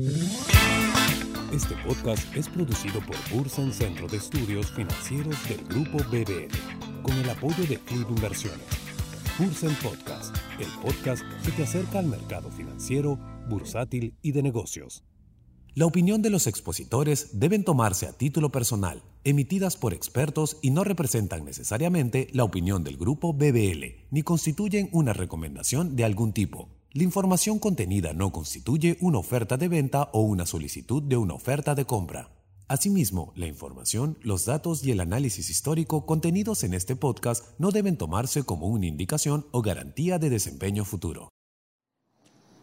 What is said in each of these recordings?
Este podcast es producido por Bursen Centro de Estudios Financieros del Grupo BBL, con el apoyo de Club Inversiones. Bursen Podcast, el podcast que te acerca al mercado financiero, bursátil y de negocios. La opinión de los expositores deben tomarse a título personal, emitidas por expertos y no representan necesariamente la opinión del grupo BBL, ni constituyen una recomendación de algún tipo. La información contenida no constituye una oferta de venta o una solicitud de una oferta de compra. Asimismo, la información, los datos y el análisis histórico contenidos en este podcast no deben tomarse como una indicación o garantía de desempeño futuro.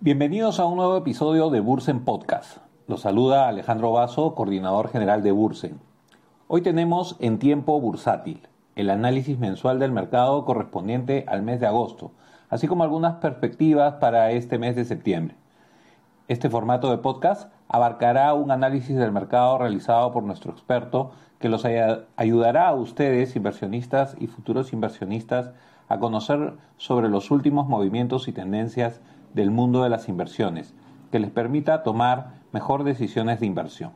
Bienvenidos a un nuevo episodio de Bursen Podcast. Los saluda Alejandro Vaso, coordinador general de Bursen. Hoy tenemos en tiempo bursátil el análisis mensual del mercado correspondiente al mes de agosto, así como algunas perspectivas para este mes de septiembre. Este formato de podcast abarcará un análisis del mercado realizado por nuestro experto que los ayudará a ustedes, inversionistas y futuros inversionistas, a conocer sobre los últimos movimientos y tendencias del mundo de las inversiones, que les permita tomar mejor decisiones de inversión.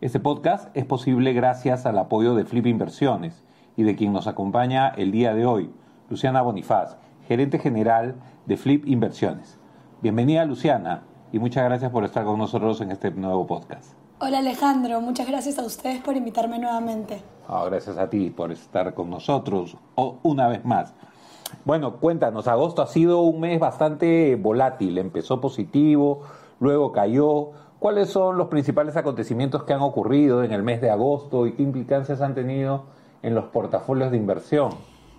Este podcast es posible gracias al apoyo de Flip Inversiones y de quien nos acompaña el día de hoy, Luciana Bonifaz, gerente general de Flip Inversiones. Bienvenida Luciana y muchas gracias por estar con nosotros en este nuevo podcast. Hola Alejandro, muchas gracias a ustedes por invitarme nuevamente. Ah, gracias a ti por estar con nosotros una vez más. Bueno, cuéntanos, agosto ha sido un mes bastante volátil, empezó positivo, luego cayó. ¿Cuáles son los principales acontecimientos que han ocurrido en el mes de agosto y qué implicancias han tenido en los portafolios de inversión?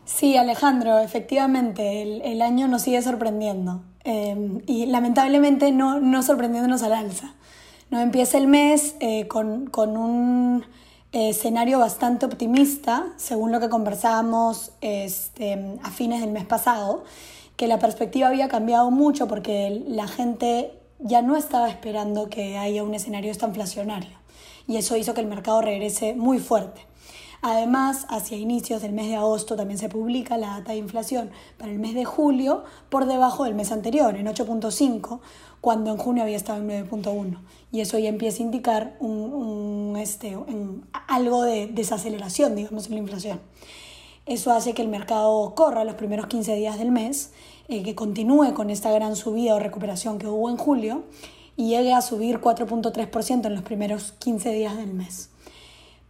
Sí, Alejandro, efectivamente, el, año nos sigue sorprendiendo em, y lamentablemente no, no sorprendiéndonos al alza. ¿no? Empieza el mes eh, con, con, un escenario bastante optimista, según lo que conversábamos este, a fines del mes pasado, que la perspectiva había cambiado mucho porque la gente ya no estaba esperando que haya un escenario estanflacionario y eso hizo que el mercado regrese muy fuerte. Además, hacia inicios del mes de agosto también se publica la data de inflación para el mes de julio por debajo del mes anterior, en 8.5, cuando en junio había estado en 9.1. Y eso ya empieza a indicar un, este, algo de desaceleración, digamos, en la inflación. Eso hace que el mercado corra los primeros 15 días del mes, eh, que continúe con esta gran subida o recuperación que hubo en julio y llegue a subir 4.3% en los primeros 15 días del mes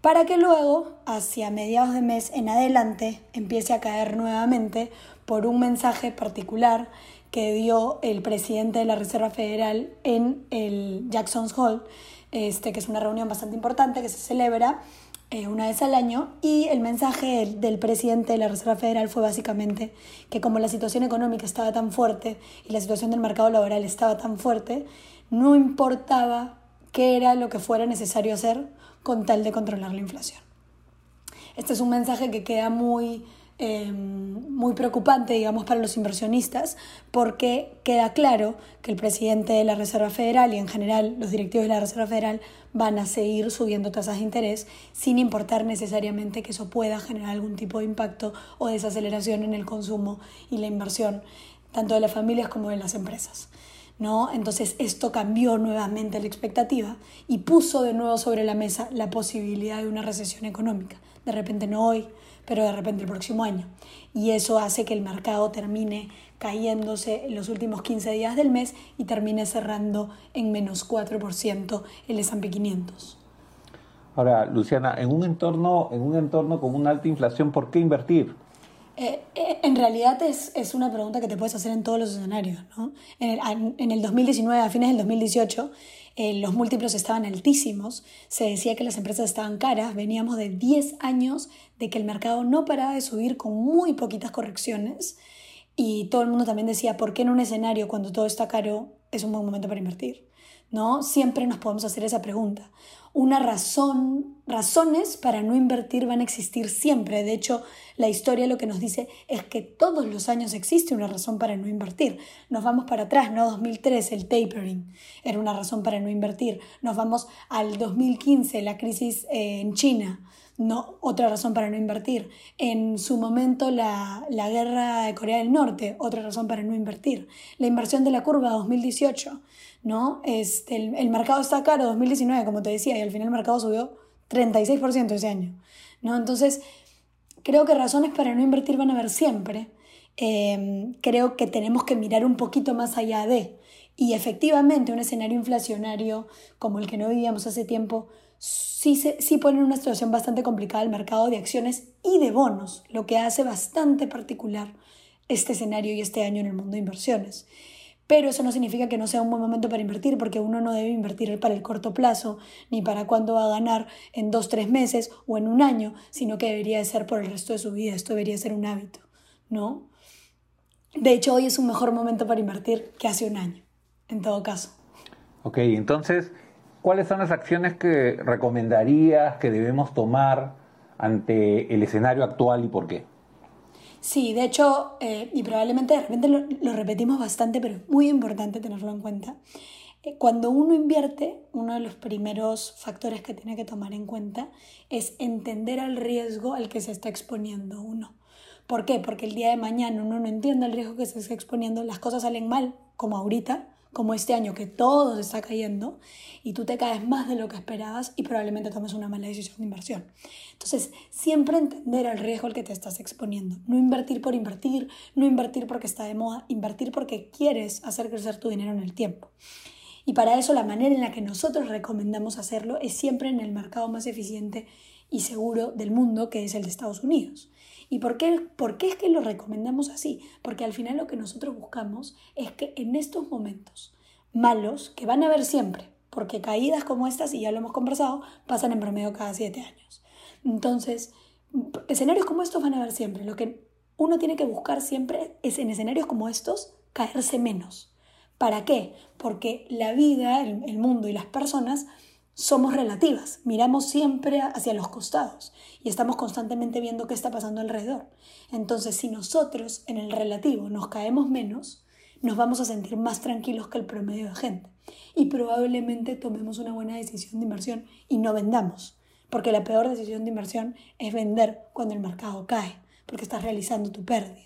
para que luego, hacia mediados de mes en adelante, empiece a caer nuevamente por un mensaje particular que dio el presidente de la Reserva Federal en el Jackson's Hall, este, que es una reunión bastante importante que se celebra eh, una vez al año, y el mensaje del presidente de la Reserva Federal fue básicamente que como la situación económica estaba tan fuerte y la situación del mercado laboral estaba tan fuerte, no importaba qué era lo que fuera necesario hacer con tal de controlar la inflación. Este es un mensaje que queda muy, eh, muy preocupante, digamos, para los inversionistas, porque queda claro que el presidente de la Reserva Federal y en general los directivos de la Reserva Federal van a seguir subiendo tasas de interés sin importar necesariamente que eso pueda generar algún tipo de impacto o desaceleración en el consumo y la inversión, tanto de las familias como de las empresas. ¿No? Entonces esto cambió nuevamente la expectativa y puso de nuevo sobre la mesa la posibilidad de una recesión económica. De repente no hoy, pero de repente el próximo año. Y eso hace que el mercado termine cayéndose en los últimos 15 días del mes y termine cerrando en menos 4% el S&P 500. Ahora, Luciana, en un entorno en un entorno con una alta inflación, ¿por qué invertir? Eh, eh, en realidad es, es, una pregunta que te puedes hacer en todos los escenarios. ¿no? En, el, en, el, 2019, a fines del 2018, eh, los múltiplos estaban altísimos, se decía que las empresas estaban caras, veníamos de 10 años de que el mercado no paraba de subir con muy poquitas correcciones y todo el mundo también decía, ¿por qué en un escenario cuando todo está caro es un buen momento para invertir? ¿No? Siempre nos podemos hacer esa pregunta una razón, razones para no invertir van a existir siempre. De hecho, la historia lo que nos dice es que todos los años existe una razón para no invertir. Nos vamos para atrás, ¿no? 2003, el tapering era una razón para no invertir. Nos vamos al 2015, la crisis eh, en China. No, otra razón para no invertir. En su momento la, la guerra de Corea del Norte, otra razón para no invertir. La inversión de la curva 2018, ¿no? Este, el, mercado está caro 2019, como te decía, y al final el mercado subió 36% ese año, ¿no? Entonces, creo que razones para no invertir van a haber siempre. Em, creo que tenemos que mirar un poquito más allá de. Y efectivamente, un escenario inflacionario como el que no vivíamos hace tiempo sí, sí pone en una situación bastante complicada el mercado de acciones y de bonos, lo que hace bastante particular este escenario y este año en el mundo de inversiones. Pero eso no significa que no sea un buen momento para invertir, porque uno no debe invertir para el corto plazo, ni para cuándo va a ganar en dos, tres meses o en un año, sino que debería de ser por el resto de su vida. Esto debería ser un hábito, ¿no? De hecho, hoy es un mejor momento para invertir que hace un año, en todo caso. Ok, entonces, ¿cuáles son las acciones que recomendarías que debemos tomar ante el escenario actual y por qué? Sí, de hecho, eh, y probablemente de repente lo, repetimos bastante, pero es muy importante tenerlo en cuenta. Eh, cuando uno invierte, uno de los primeros factores que tiene que tomar en cuenta es entender el riesgo al que se está exponiendo uno. ¿Por qué? Porque el día de mañana uno no entiende el riesgo que se está exponiendo, las cosas salen mal, como ahorita, como este año que todo se está cayendo y tú te caes más de lo que esperabas y probablemente tomes una mala decisión de inversión. Entonces, siempre entender el riesgo al que te estás exponiendo. No invertir por invertir, no invertir porque está de moda, invertir porque quieres hacer crecer tu dinero en el tiempo. Y para eso la manera en la que nosotros recomendamos hacerlo es siempre en el mercado más eficiente y seguro del mundo, que es el de Estados Unidos. ¿Y por qué, por qué es que lo recomendamos así? Porque al final lo que nosotros buscamos es que en estos momentos malos, que van a haber siempre, porque caídas como estas, y ya lo hemos conversado, pasan en promedio cada siete años. Entonces, escenarios como estos van a haber siempre. Lo que uno tiene que buscar siempre es en escenarios como estos caerse menos. ¿Para qué? Porque la vida, el mundo y las personas somos relativas, miramos siempre hacia los costados y estamos constantemente viendo qué está pasando alrededor. Entonces, si nosotros en el relativo nos caemos menos, nos vamos a sentir más tranquilos que el promedio de gente y probablemente tomemos una buena decisión de inversión y no vendamos, porque la peor decisión de inversión es vender cuando el mercado cae, porque estás realizando tu pérdida.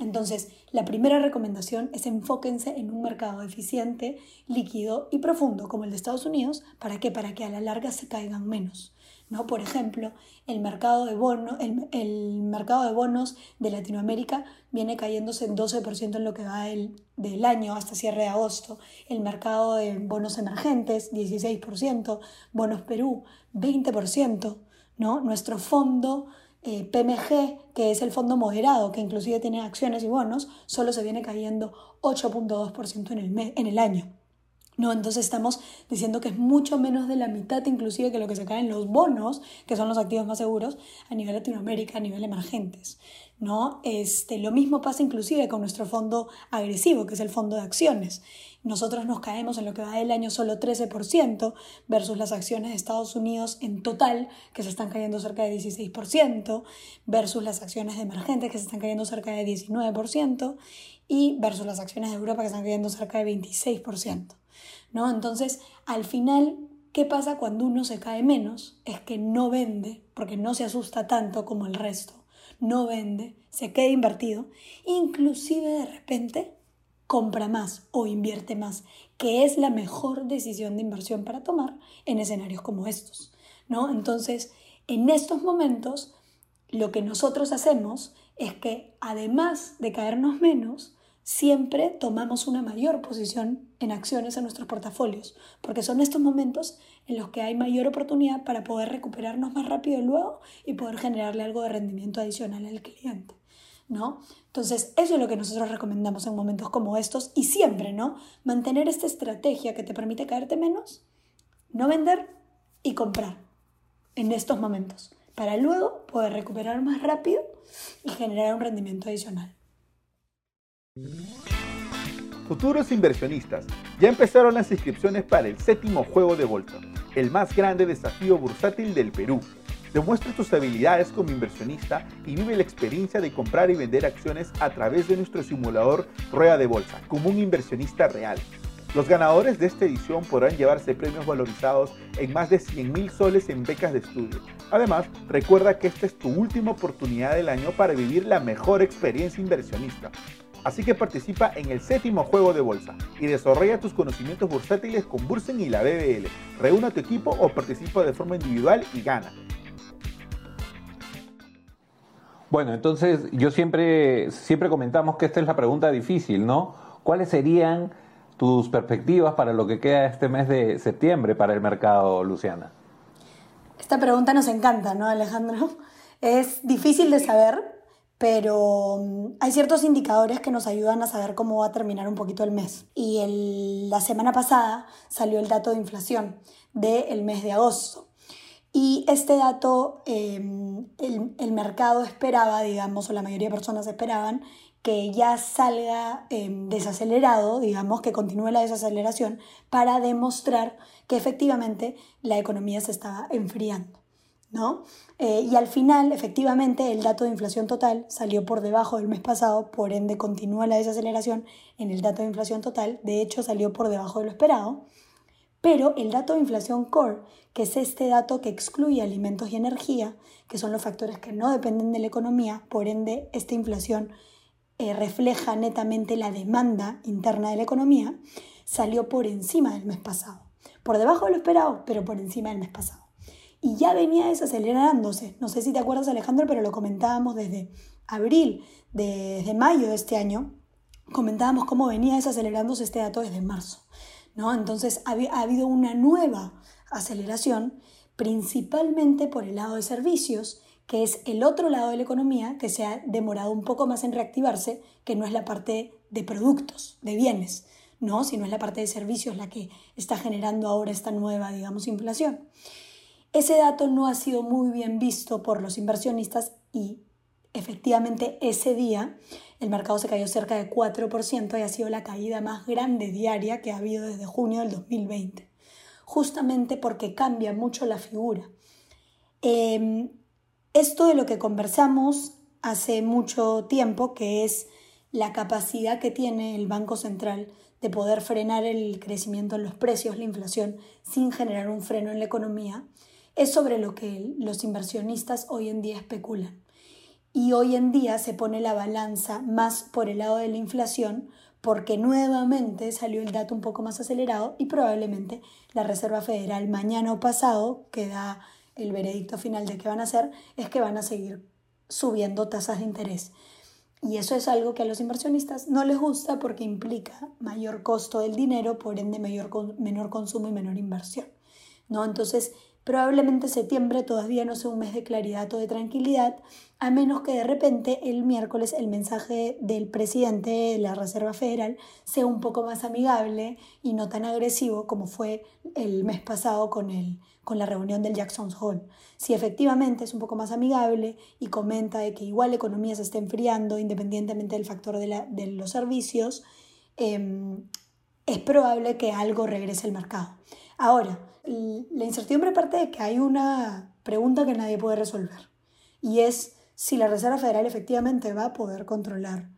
Entonces, la primera recomendación es enfóquense en un mercado eficiente, líquido y profundo como el de Estados Unidos. ¿Para qué? Para que a la larga se caigan menos. ¿no? Por ejemplo, el mercado, de bono, el, mercado de bonos de Latinoamérica viene cayéndose en 12% en lo que va del, del año hasta cierre de agosto. El mercado de bonos emergentes, 16%. Bonos Perú, 20%. ¿no? Nuestro fondo eh, PMG, que es el fondo moderado, que inclusive tiene acciones y bonos, solo se viene cayendo 8.2% en el, en el año. ¿no? Entonces estamos diciendo que es mucho menos de la mitad inclusive que lo que se cae en los bonos, que son los activos más seguros a nivel Latinoamérica, a nivel emergentes. ¿no? Este, lo mismo pasa inclusive con nuestro fondo agresivo, que es el fondo de acciones. Nosotros nos caemos en lo que va del año solo 13% versus las acciones de Estados Unidos en total, que se están cayendo cerca de 16%, versus las acciones de emergentes, que se están cayendo cerca de 19%, y versus las acciones de Europa, que están cayendo cerca de 26%. ¿no? Entonces, al final, ¿qué pasa cuando uno se cae menos? Es que no vende, porque no se asusta tanto como el resto. No vende, se queda invertido, inclusive de repente compra más o invierte más, que es la mejor decisión de inversión para tomar en escenarios como estos, ¿no? Entonces, en estos momentos, lo que nosotros hacemos es que además de caernos menos, siempre tomamos una mayor posición en acciones en nuestros portafolios, porque son estos momentos en los que hay mayor oportunidad para poder recuperarnos más rápido luego y poder generarle algo de rendimiento adicional al cliente. ¿No? Entonces, eso es lo que nosotros recomendamos en momentos como estos y siempre, ¿no? Mantener esta estrategia que te permite caerte menos, no vender y comprar en estos momentos, para luego poder recuperar más rápido y generar un rendimiento adicional. Futuros inversionistas, ya empezaron las inscripciones para el séptimo juego de bolsa, el más grande desafío bursátil del Perú Demuestra tus habilidades como inversionista y vive la experiencia de comprar y vender acciones a través de nuestro simulador Rueda de Bolsa, como un inversionista real. Los ganadores de esta edición podrán llevarse premios valorizados en más de 100 mil soles en becas de estudio. Además, recuerda que esta es tu última oportunidad del año para vivir la mejor experiencia inversionista. Así que participa en el séptimo juego de bolsa y desarrolla tus conocimientos bursátiles con Bursen y la BBL. Reúne a tu equipo o participa de forma individual y gana. Bueno, entonces yo siempre, siempre comentamos que esta es la pregunta difícil, ¿no? ¿Cuáles serían tus perspectivas para lo que queda este mes de septiembre para el mercado, Luciana? Esta pregunta nos encanta, ¿no, Alejandro? Es difícil de saber, pero mm, hay ciertos indicadores que nos ayudan a saber cómo va a terminar un poquito el mes. Y la semana pasada salió el dato de inflación del mes de agosto. Y este dato em, el, mercado esperaba, digamos, o la mayoría de personas esperaban, que ya salga em, desacelerado, digamos, que continúe la desaceleración para demostrar que efectivamente la economía se estaba enfriando. ¿no? Eh, y al final, efectivamente, el dato de inflación total salió por debajo del mes pasado, por ende continúa la desaceleración en el dato de inflación total, de hecho salió por debajo de lo esperado, pero el dato de inflación core, que es este dato que excluye alimentos y energía, que son los factores que no dependen de la economía, por ende esta inflación eh, refleja netamente la demanda interna de la economía, salió por encima del mes pasado. Por debajo de lo esperado, pero por encima del mes pasado y ya venía desacelerándose. No sé si te acuerdas Alejandro, pero lo comentábamos desde abril, desde mayo de este año, comentábamos cómo venía desacelerándose este dato desde marzo. ¿No? Entonces ha, ha habido una nueva aceleración, principalmente por el lado de servicios, que es el otro lado de la economía que se ha demorado un poco más en reactivarse, que no es la parte de productos, de bienes, ¿no? sino es la parte de servicios la que está generando ahora esta nueva, digamos, inflación. Ese dato no ha sido muy bien visto por los inversionistas y efectivamente ese día el mercado se cayó cerca de 4% y ha sido la caída más grande diaria que ha habido desde junio del 2020, justamente porque cambia mucho la figura. Em, esto de lo que conversamos hace mucho tiempo, que es la capacidad que tiene el Banco Central de poder frenar el crecimiento en los precios, la inflación, sin generar un freno en la economía, es sobre lo que los inversionistas hoy en día especulan. Y hoy en día se pone la balanza más por el lado de la inflación porque nuevamente salió el dato un poco más acelerado y probablemente la Reserva Federal mañana o pasado, que da el veredicto final de qué van a hacer, es que van a seguir subiendo tasas de interés. Y eso es algo que a los inversionistas no les gusta porque implica mayor costo del dinero, por ende mayor, menor consumo y menor inversión. ¿no? Entonces, Probablemente septiembre todavía no sea un mes de claridad o de tranquilidad, a menos que de repente el miércoles el mensaje del presidente de la Reserva Federal sea un poco más amigable y no tan agresivo como fue el mes pasado con, el, con la reunión del Jackson Hole. Si efectivamente es un poco más amigable y comenta de que igual la economía se está enfriando independientemente del factor de, de los servicios, em, es probable que algo regrese al mercado. Ahora, la incertidumbre parte de que hay una pregunta que nadie puede resolver y es si la Reserva Federal efectivamente va a poder controlar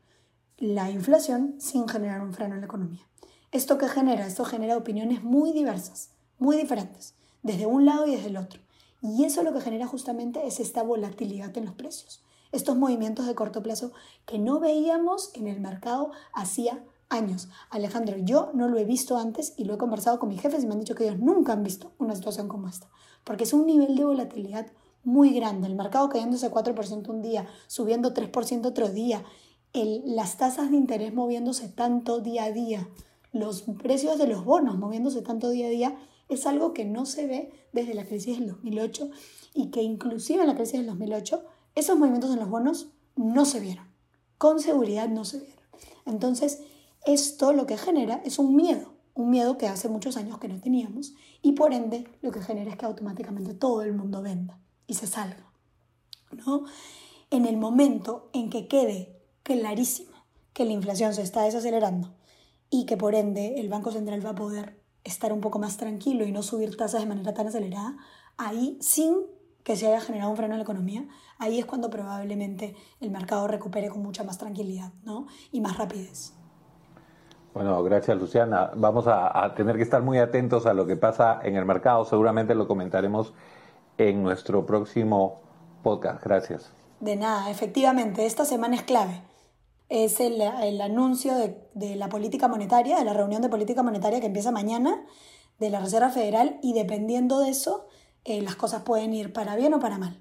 la inflación sin generar un freno en la economía. ¿Esto qué genera? Esto genera opiniones muy diversas, muy diferentes, desde un lado y desde el otro. Y eso lo que genera justamente es esta volatilidad en los precios, estos movimientos de corto plazo que no veíamos en el mercado hacía años. Alejandro, yo no lo he visto antes y lo he conversado con mis jefes y me han dicho que ellos nunca han visto una situación como esta, porque es un nivel de volatilidad muy grande. El mercado cayéndose 4% un día, subiendo 3% otro día, las tasas de interés moviéndose tanto día a día, los precios de los bonos moviéndose tanto día a día, es algo que no se ve desde la crisis del 2008 y que inclusive en la crisis del 2008 esos movimientos en los bonos no se vieron, con seguridad no se vieron. Entonces, esto lo que genera es un miedo, un miedo que hace muchos años que no teníamos y por ende lo que genera es que automáticamente todo el mundo venda y se salga. ¿no? En el momento en que quede clarísimo que la inflación se está desacelerando y que por ende el Banco Central va a poder estar un poco más tranquilo y no subir tasas de manera tan acelerada, ahí sin que se haya generado un freno en la economía, ahí es cuando probablemente el mercado recupere con mucha más tranquilidad ¿no? y más rapidez. Bueno, gracias Luciana. Vamos a, tener que estar muy atentos a lo que pasa en el mercado. Seguramente lo comentaremos en nuestro próximo podcast. Gracias. De nada, efectivamente, esta semana es clave. es el, anuncio de, la política monetaria, de la reunión de política monetaria que empieza mañana de la Reserva Federal y dependiendo de eso, eh, las cosas pueden ir para bien o para mal,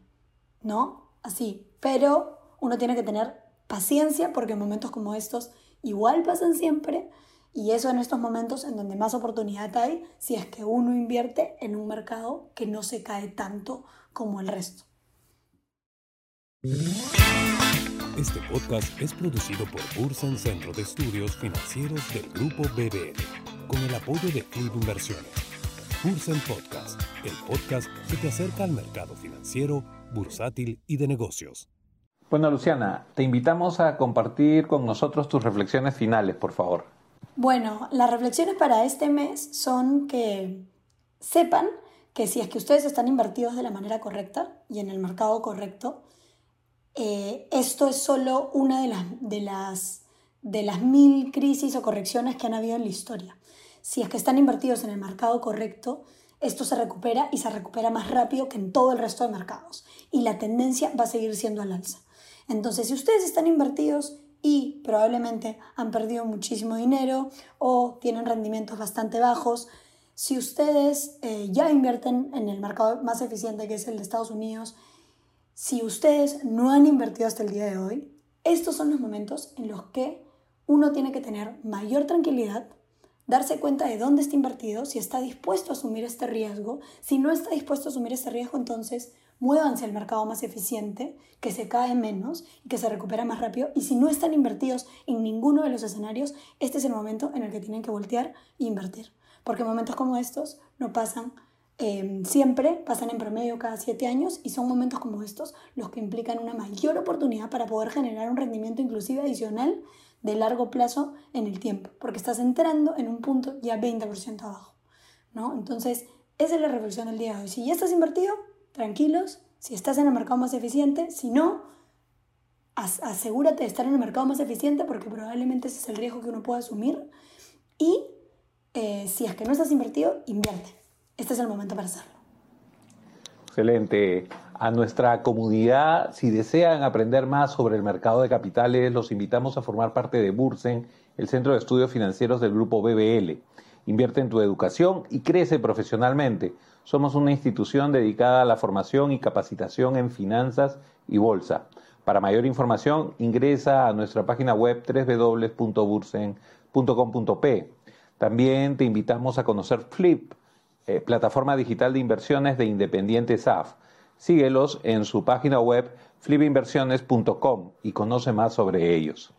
¿no? Así, pero uno tiene que tener paciencia porque en momentos como estos igual pasan siempre y eso en estos momentos en donde más oportunidad hay si es que uno invierte en un mercado que no se cae tanto como el resto. Este podcast es producido por Bursen Centro de Estudios Financieros del Grupo BBL, con el apoyo de Club Inversiones. Bursen Podcast, el podcast que te acerca al mercado financiero, bursátil y de negocios. Bueno, Luciana, te invitamos a compartir con nosotros tus reflexiones finales, por favor. Bueno, las reflexiones para este mes son que sepan que si es que ustedes están invertidos de la manera correcta y en el mercado correcto, eh, esto es solo una de las, de, las, de las mil crisis o correcciones que han habido en la historia. Si es que están invertidos en el mercado correcto, esto se recupera y se recupera más rápido que en todo el resto de mercados. Y la tendencia va a seguir siendo al alza. Entonces, si ustedes están invertidos y probablemente han perdido muchísimo dinero o tienen rendimientos bastante bajos, si ustedes eh, ya invierten en el mercado más eficiente que es el de Estados Unidos, si ustedes no han invertido hasta el día de hoy, estos son los momentos en los que uno tiene que tener mayor tranquilidad, darse cuenta de dónde está invertido, si está dispuesto a asumir este riesgo. Si no está dispuesto a asumir este riesgo, entonces muévanse al mercado más eficiente, que se cae menos y que se recupera más rápido. Y si no están invertidos en ninguno de los escenarios, este es el momento en el que tienen que voltear e invertir. Porque momentos como estos no pasan Em, siempre, pasan en promedio cada siete años y son momentos como estos los que implican una mayor oportunidad para poder generar un rendimiento inclusive adicional de largo plazo en el tiempo, porque estás entrando en un punto ya 20% abajo. ¿no? Entonces, esa es la reflexión del día de hoy. Si ya estás invertido, tranquilos. Si estás en el mercado más eficiente, si no, asegúrate de estar en el mercado más eficiente porque probablemente ese es el riesgo que uno puede asumir. Y eh, si es que no estás invertido, invierte este es el momento para hacerlo. Excelente. A nuestra comunidad, si desean aprender más sobre el mercado de capitales, los invitamos a formar parte de Bursen, el Centro de Estudios Financieros del Grupo BBL. Invierte en tu educación y crece profesionalmente. Somos una institución dedicada a la formación y capacitación en finanzas y bolsa. Para mayor información, ingresa a nuestra página web www.bursen.com.p. También te invitamos a conocer Flip, eh, plataforma digital de inversiones de Independiente SAF. Síguelos en su página web flipinversiones.com y conoce más sobre ellos.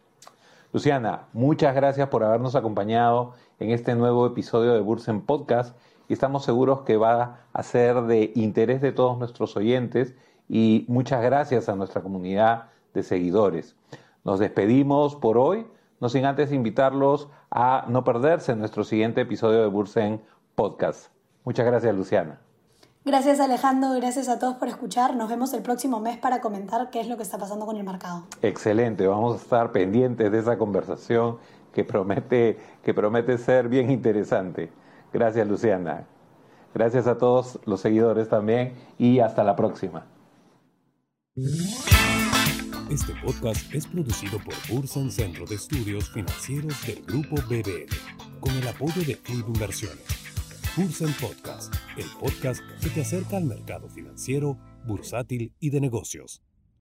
Luciana, muchas gracias por habernos acompañado en este nuevo episodio de Bursen Podcast y estamos seguros que va a ser de interés de todos nuestros oyentes y muchas gracias a nuestra comunidad de seguidores. Nos despedimos por hoy, no sin antes invitarlos a no perderse nuestro siguiente episodio de Bursen Podcast. Muchas gracias, Luciana. Gracias Alejandro, gracias a todos por escuchar. Nos vemos el próximo mes para comentar qué es lo que está pasando con el mercado. Excelente, vamos a estar pendientes de esa conversación que promete, que promete ser bien interesante. Gracias Luciana. Gracias a todos los seguidores también y hasta la próxima. Este podcast es producido por Bursen Centro de Estudios Financieros del Grupo BBL, con el apoyo de Club Inversiones. Bursen Podcast, el podcast que te acerca al mercado financiero, bursátil y de negocios.